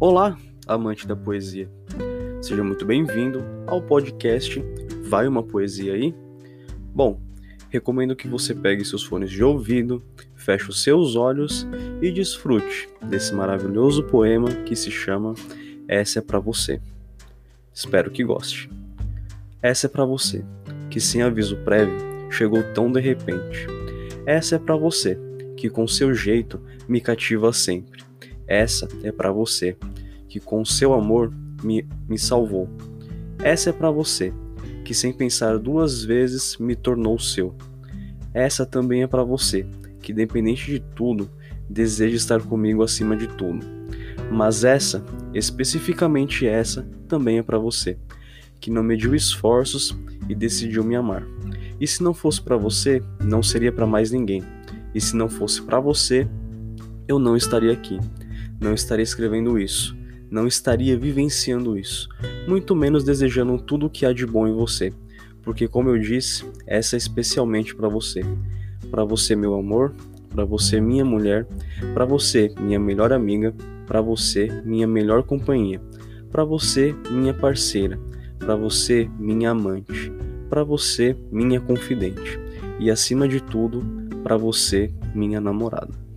Olá, amante da poesia. Seja muito bem-vindo ao podcast Vai uma Poesia aí? Bom, recomendo que você pegue seus fones de ouvido, feche os seus olhos e desfrute desse maravilhoso poema que se chama Essa é para você. Espero que goste. Essa é para você, que sem aviso prévio chegou tão de repente. Essa é para você, que com seu jeito me cativa sempre. Essa é para você, que com seu amor me, me salvou. Essa é para você, que sem pensar duas vezes me tornou seu. Essa também é para você, que dependente de tudo, deseja estar comigo acima de tudo. Mas essa, especificamente essa, também é para você, que não mediu esforços e decidiu me amar. E se não fosse para você, não seria para mais ninguém. E se não fosse para você, eu não estaria aqui não estaria escrevendo isso, não estaria vivenciando isso, muito menos desejando tudo o que há de bom em você, porque, como eu disse, essa é especialmente para você. Para você, meu amor, para você, minha mulher, para você, minha melhor amiga, para você, minha melhor companhia, para você, minha parceira, para você, minha amante, para você, minha confidente, e acima de tudo, para você, minha namorada.